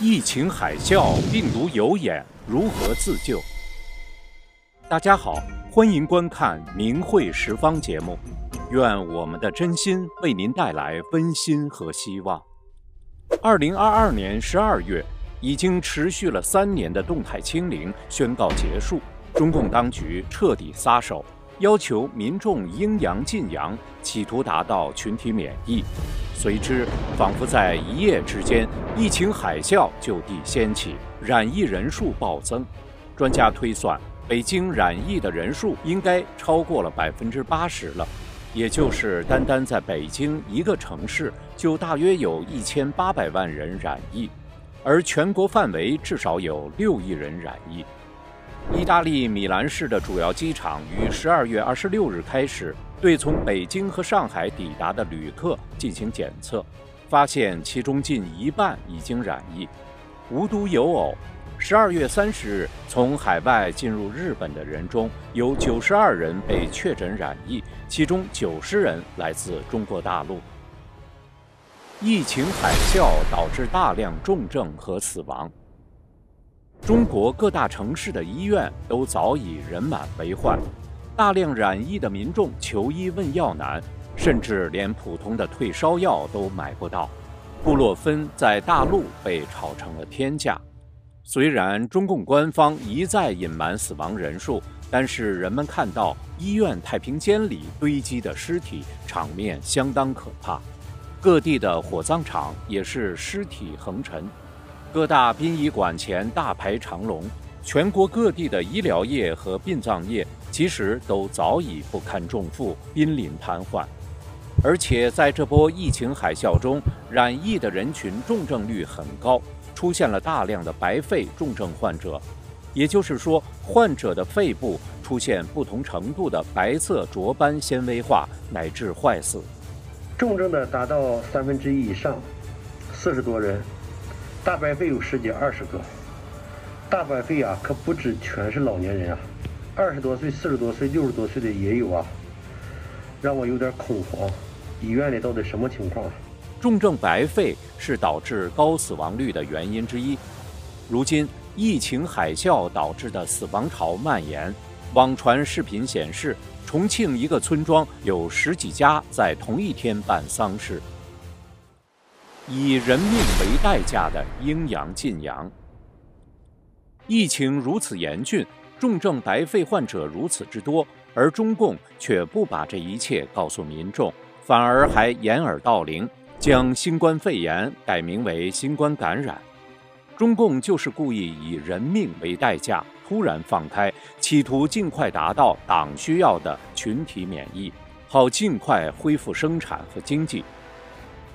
疫情海啸，病毒有眼，如何自救？大家好，欢迎观看《明慧十方》节目，愿我们的真心为您带来温馨和希望。二零二二年十二月，已经持续了三年的动态清零宣告结束，中共当局彻底撒手。要求民众应阳尽阳，企图达到群体免疫。随之，仿佛在一夜之间，疫情海啸就地掀起，染疫人数暴增。专家推算，北京染疫的人数应该超过了百分之八十了，也就是单单在北京一个城市，就大约有一千八百万人染疫，而全国范围至少有六亿人染疫。意大利米兰市的主要机场于十二月二十六日开始对从北京和上海抵达的旅客进行检测，发现其中近一半已经染疫。无独有偶，十二月三十日从海外进入日本的人中有九十二人被确诊染疫，其中九十人来自中国大陆。疫情海啸导致大量重症和死亡。中国各大城市的医院都早已人满为患，大量染疫的民众求医问药难，甚至连普通的退烧药都买不到。布洛芬在大陆被炒成了天价。虽然中共官方一再隐瞒死亡人数，但是人们看到医院太平间里堆积的尸体，场面相当可怕。各地的火葬场也是尸体横陈。各大殡仪馆前大排长龙，全国各地的医疗业和殡葬业其实都早已不堪重负，濒临瘫痪。而且在这波疫情海啸中，染疫的人群重症率很高，出现了大量的白肺重症患者，也就是说，患者的肺部出现不同程度的白色浊斑纤维化乃至坏死，重症的达到三分之一以上，四十多人。大白肺有十几二十个，大白肺啊，可不止全是老年人啊，二十多岁、四十多岁、六十多岁的也有啊，让我有点恐慌。医院里到底什么情况？重症白肺是导致高死亡率的原因之一。如今疫情海啸导致的死亡潮蔓延，网传视频显示，重庆一个村庄有十几家在同一天办丧事。以人命为代价的阴阳禁阳。疫情如此严峻，重症白肺患者如此之多，而中共却不把这一切告诉民众，反而还掩耳盗铃，将新冠肺炎改名为新冠感染。中共就是故意以人命为代价，突然放开，企图尽快达到党需要的群体免疫，好尽快恢复生产和经济。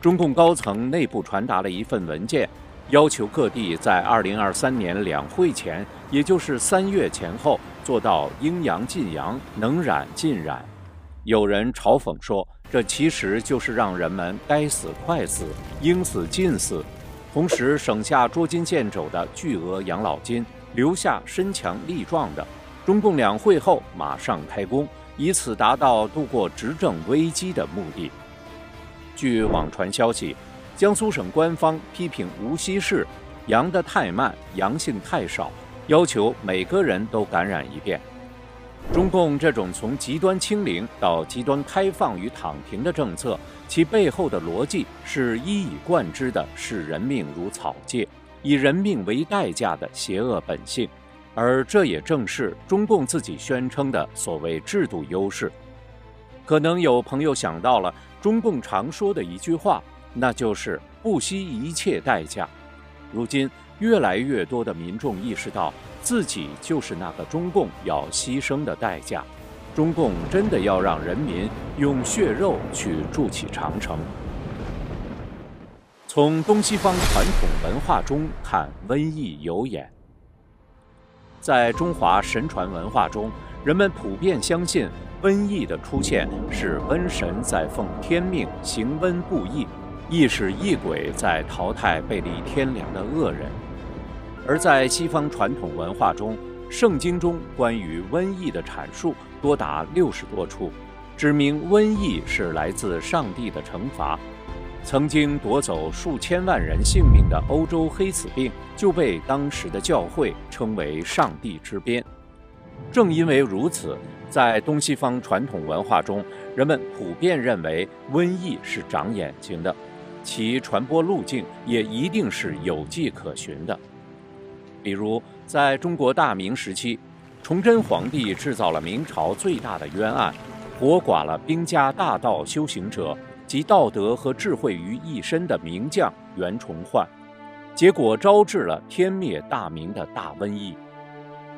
中共高层内部传达了一份文件，要求各地在2023年两会前，也就是三月前后，做到应阳尽阳，能染尽染。有人嘲讽说，这其实就是让人们该死快死，应死尽死，同时省下捉襟见肘的巨额养老金，留下身强力壮的。中共两会后马上开工，以此达到度过执政危机的目的。据网传消息，江苏省官方批评无锡市阳得太慢，阳性太少，要求每个人都感染一遍。中共这种从极端清零到极端开放与躺平的政策，其背后的逻辑是一以贯之的视人命如草芥，以人命为代价的邪恶本性，而这也正是中共自己宣称的所谓制度优势。可能有朋友想到了。中共常说的一句话，那就是不惜一切代价。如今，越来越多的民众意识到，自己就是那个中共要牺牲的代价。中共真的要让人民用血肉去筑起长城。从东西方传统文化中看，瘟疫有眼。在中华神传文化中，人们普遍相信。瘟疫的出现是瘟神在奉天命行瘟布疫，亦是异鬼在淘汰背离天良的恶人。而在西方传统文化中，圣经中关于瘟疫的阐述多达六十多处，指明瘟疫是来自上帝的惩罚。曾经夺走数千万人性命的欧洲黑死病，就被当时的教会称为“上帝之鞭”。正因为如此，在东西方传统文化中，人们普遍认为瘟疫是长眼睛的，其传播路径也一定是有迹可循的。比如，在中国大明时期，崇祯皇帝制造了明朝最大的冤案，活剐了兵家大道修行者。及道德和智慧于一身的名将袁崇焕，结果招致了天灭大明的大瘟疫。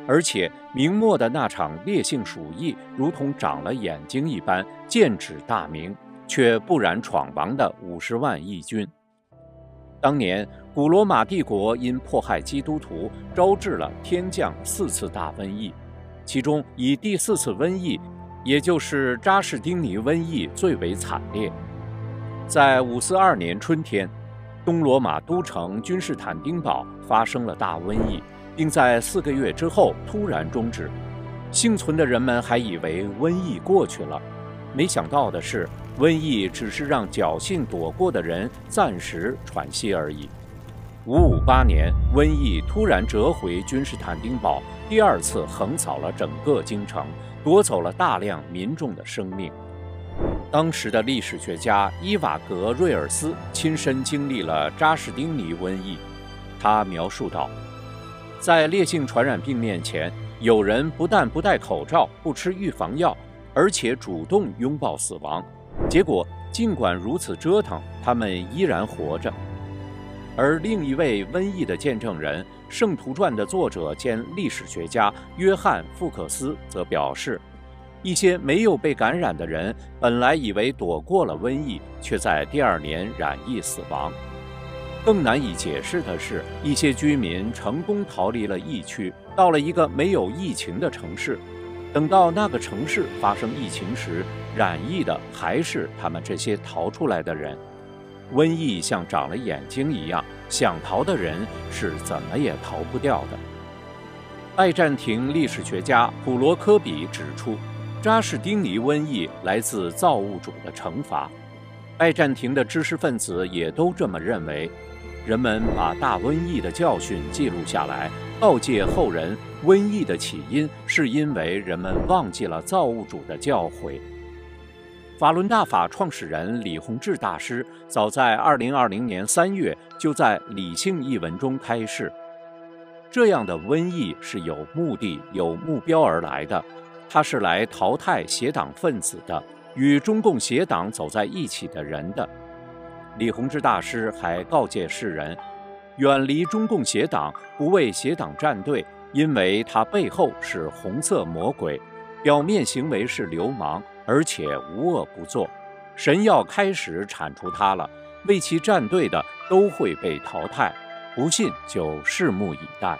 而且明末的那场烈性鼠疫，如同长了眼睛一般，剑指大明，却不染闯王的五十万义军。当年古罗马帝国因迫害基督徒，招致了天降四次大瘟疫，其中以第四次瘟疫，也就是扎士丁尼瘟疫最为惨烈。在五四二年春天，东罗马都城君士坦丁堡发生了大瘟疫，并在四个月之后突然终止。幸存的人们还以为瘟疫过去了，没想到的是，瘟疫只是让侥幸躲过的人暂时喘息而已。五五八年，瘟疫突然折回君士坦丁堡，第二次横扫了整个京城，夺走了大量民众的生命。当时的历史学家伊瓦格·瑞尔斯亲身经历了扎士丁尼瘟疫，他描述道：“在烈性传染病面前，有人不但不戴口罩、不吃预防药，而且主动拥抱死亡。结果，尽管如此折腾，他们依然活着。”而另一位瘟疫的见证人，《圣徒传》的作者兼历史学家约翰·福克斯则表示。一些没有被感染的人，本来以为躲过了瘟疫，却在第二年染疫死亡。更难以解释的是，一些居民成功逃离了疫区，到了一个没有疫情的城市。等到那个城市发生疫情时，染疫的还是他们这些逃出来的人。瘟疫像长了眼睛一样，想逃的人是怎么也逃不掉的。拜占庭历史学家普罗科比指出。扎士丁尼瘟疫来自造物主的惩罚，拜占庭的知识分子也都这么认为。人们把大瘟疫的教训记录下来，告诫后人：瘟疫的起因是因为人们忘记了造物主的教诲。法轮大法创始人李洪志大师早在2020年3月就在《理性》一文中开示：这样的瘟疫是有目的、有目标而来的。它是来淘汰邪党分子的，与中共邪党走在一起的人的。李洪志大师还告诫世人，远离中共邪党，不为邪党站队，因为他背后是红色魔鬼，表面行为是流氓，而且无恶不作。神要开始铲除他了，为其站队的都会被淘汰。不信就拭目以待。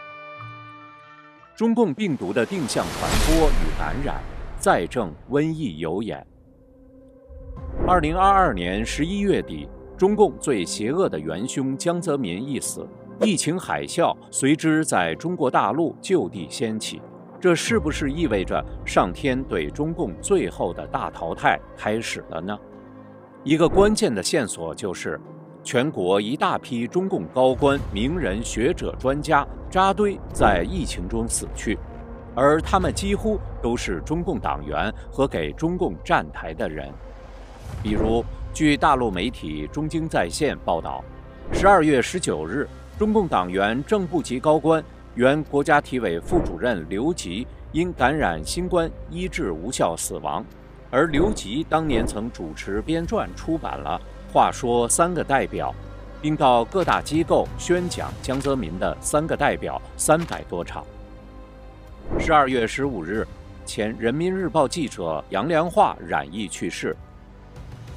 中共病毒的定向传播与感染，再证瘟疫有眼。二零二二年十一月底，中共最邪恶的元凶江泽民一死，疫情海啸随之在中国大陆就地掀起。这是不是意味着上天对中共最后的大淘汰开始了呢？一个关键的线索就是。全国一大批中共高官、名人、学者、专家扎堆在疫情中死去，而他们几乎都是中共党员和给中共站台的人。比如，据大陆媒体中京在线报道，十二月十九日，中共党员正部级高官、原国家体委副主任刘吉因感染新冠医治无效死亡，而刘吉当年曾主持编撰出版了。话说三个代表，并到各大机构宣讲江泽民的三个代表三百多场。十二月十五日，前人民日报记者杨良化染疫去世。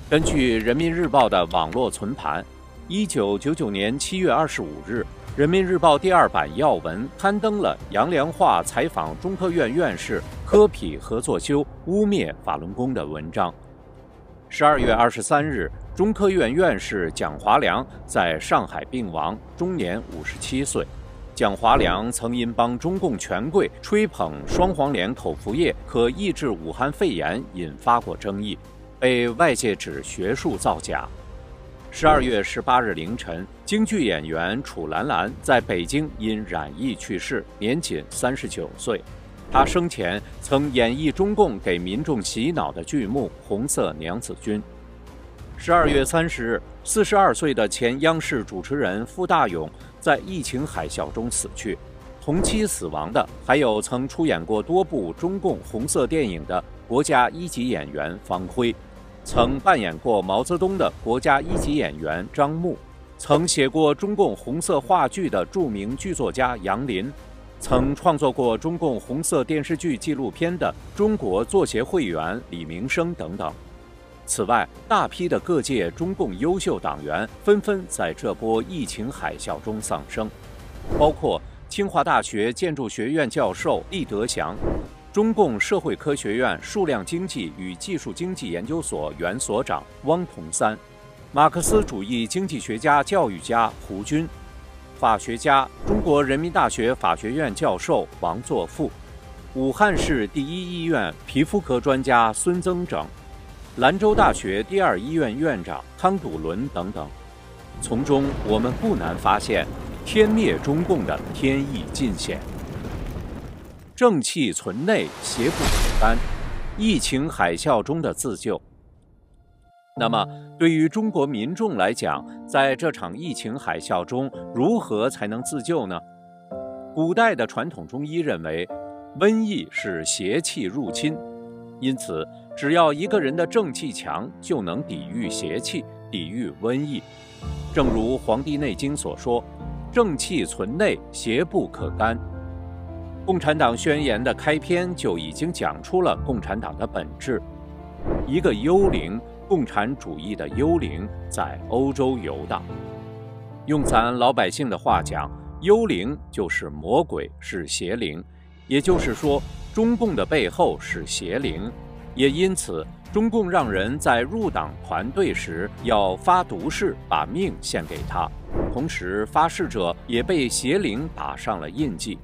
根据人民日报的网络存盘，一九九九年七月二十五日，人民日报第二版要闻刊登了杨良化采访中科院院士科匹合作修污蔑法轮功的文章。十二月二十三日。中科院院士蒋华良在上海病亡，终年五十七岁。蒋华良曾因帮中共权贵吹捧双黄连口服液可抑制武汉肺炎，引发过争议，被外界指学术造假。十二月十八日凌晨，京剧演员楚兰兰在北京因染疫去世，年仅三十九岁。她生前曾演绎中共给民众洗脑的剧目《红色娘子军》。十二月三十日，四十二岁的前央视主持人傅大勇在疫情海啸中死去。同期死亡的还有曾出演过多部中共红色电影的国家一级演员方辉。曾扮演过毛泽东的国家一级演员张牧，曾写过中共红色话剧的著名剧作家杨林，曾创作过中共红色电视剧纪录片的中国作协会员李明生等等。此外，大批的各界中共优秀党员纷纷在这波疫情海啸中丧生，包括清华大学建筑学院教授厉德祥。中共社会科学院数量经济与技术经济研究所原所长汪同三，马克思主义经济学家、教育家胡军，法学家、中国人民大学法学院教授王作富，武汉市第一医院皮肤科专家孙增整，兰州大学第二医院院长汤笃伦等等。从中，我们不难发现，天灭中共的天意尽显。正气存内，邪不可干。疫情海啸中的自救。那么，对于中国民众来讲，在这场疫情海啸中，如何才能自救呢？古代的传统中医认为，瘟疫是邪气入侵，因此，只要一个人的正气强，就能抵御邪气，抵御瘟疫。正如《黄帝内经》所说：“正气存内，邪不可干。”共产党宣言的开篇就已经讲出了共产党的本质：一个幽灵，共产主义的幽灵在欧洲游荡。用咱老百姓的话讲，幽灵就是魔鬼，是邪灵。也就是说，中共的背后是邪灵，也因此，中共让人在入党团队时要发毒誓，把命献给他，同时发誓者也被邪灵打上了印记。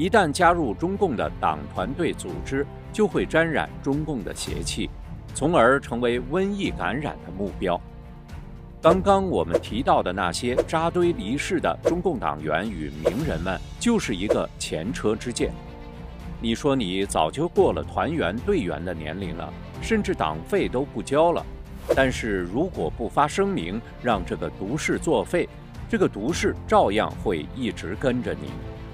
一旦加入中共的党团队组织，就会沾染中共的邪气，从而成为瘟疫感染的目标。刚刚我们提到的那些扎堆离世的中共党员与名人们，就是一个前车之鉴。你说你早就过了团员队员的年龄了，甚至党费都不交了，但是如果不发声明让这个毒誓作废，这个毒誓照样会一直跟着你。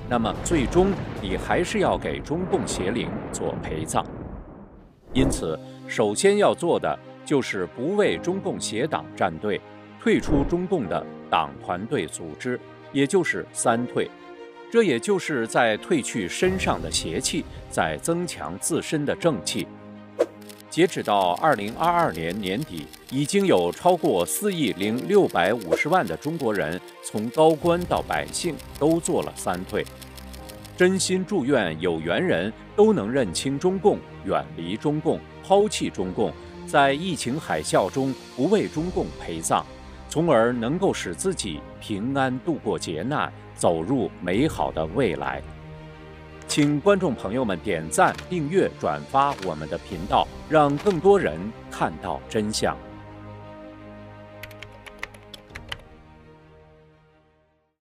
那么，最终你还是要给中共邪灵做陪葬。因此，首先要做的就是不为中共邪党站队，退出中共的党团队组织，也就是三退。这也就是在褪去身上的邪气，在增强自身的正气。截止到二零二二年年底，已经有超过四亿零六百五十万的中国人，从高官到百姓都做了三退。真心祝愿有缘人都能认清中共，远离中共，抛弃中共，在疫情海啸中不为中共陪葬，从而能够使自己平安度过劫难，走入美好的未来。请观众朋友们点赞、订阅、转发我们的频道，让更多人看到真相。